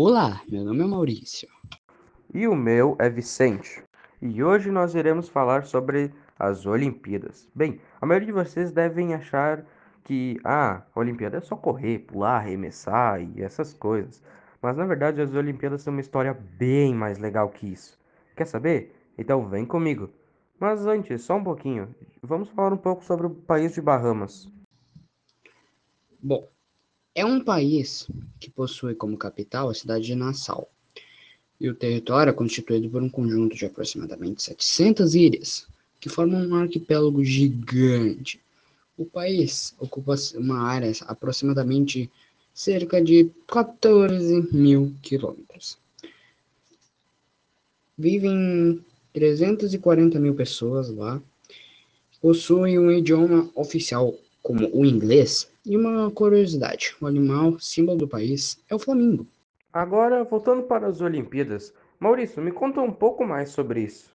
Olá, meu nome é Maurício. E o meu é Vicente. E hoje nós iremos falar sobre as Olimpíadas. Bem, a maioria de vocês devem achar que ah, a Olimpíada é só correr, pular, arremessar e essas coisas. Mas na verdade as Olimpíadas têm uma história bem mais legal que isso. Quer saber? Então vem comigo. Mas antes, só um pouquinho. Vamos falar um pouco sobre o país de Bahamas. Bom, é um país que possui como capital a cidade de Nassau. E o território é constituído por um conjunto de aproximadamente 700 ilhas, que formam um arquipélago gigante. O país ocupa uma área aproximadamente cerca de 14 mil quilômetros. Vivem 340 mil pessoas lá. Possui um idioma oficial como o inglês. E uma curiosidade: o animal símbolo do país é o flamingo. Agora, voltando para as Olimpíadas, Maurício, me conta um pouco mais sobre isso.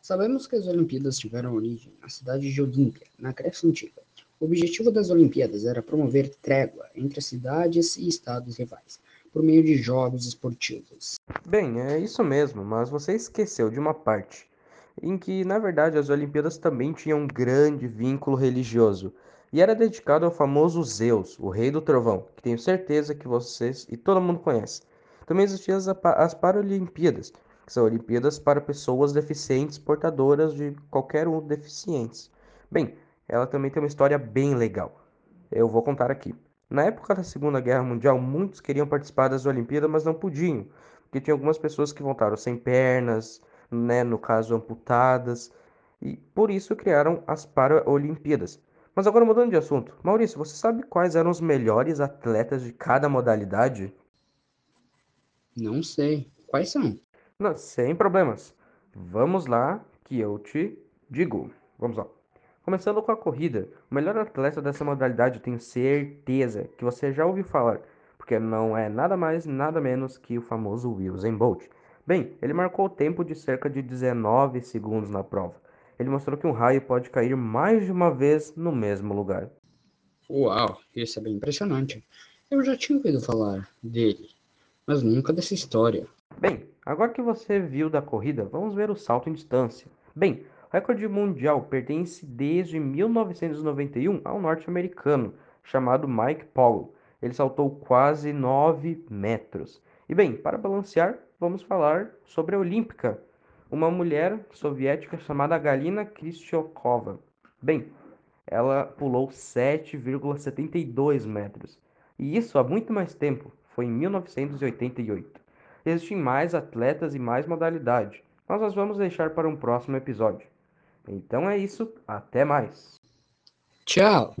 Sabemos que as Olimpíadas tiveram origem na cidade de Olímpia, na Grécia Antiga. O objetivo das Olimpíadas era promover trégua entre as cidades e estados rivais, por meio de jogos esportivos. Bem, é isso mesmo, mas você esqueceu de uma parte, em que, na verdade, as Olimpíadas também tinham um grande vínculo religioso e era dedicado ao famoso Zeus, o rei do trovão, que tenho certeza que vocês e todo mundo conhece. Também existiam as, as Paralimpíadas, que são Olimpíadas para pessoas deficientes portadoras de qualquer um deficientes. Bem, ela também tem uma história bem legal. Eu vou contar aqui. Na época da Segunda Guerra Mundial, muitos queriam participar das Olimpíadas, mas não podiam, porque tinha algumas pessoas que voltaram sem pernas, né, no caso amputadas, e por isso criaram as Paralimpíadas mas agora mudando de assunto, Maurício, você sabe quais eram os melhores atletas de cada modalidade? Não sei. Quais são? Não, sem problemas. Vamos lá que eu te digo. Vamos lá. Começando com a corrida, o melhor atleta dessa modalidade eu tenho certeza que você já ouviu falar, porque não é nada mais, nada menos que o famoso Usain Bolt. Bem, ele marcou o tempo de cerca de 19 segundos na prova ele mostrou que um raio pode cair mais de uma vez no mesmo lugar. Uau, isso é bem impressionante. Eu já tinha ouvido falar dele, mas nunca dessa história. Bem, agora que você viu da corrida, vamos ver o salto em distância. Bem, o recorde mundial pertence desde 1991 ao norte-americano chamado Mike Powell. Ele saltou quase 9 metros. E bem, para balancear, vamos falar sobre a Olímpica, uma mulher soviética chamada Galina Kristyokova. Bem, ela pulou 7,72 metros. E isso há muito mais tempo, foi em 1988. Existem mais atletas e mais modalidades, mas nós vamos deixar para um próximo episódio. Então é isso, até mais. Tchau!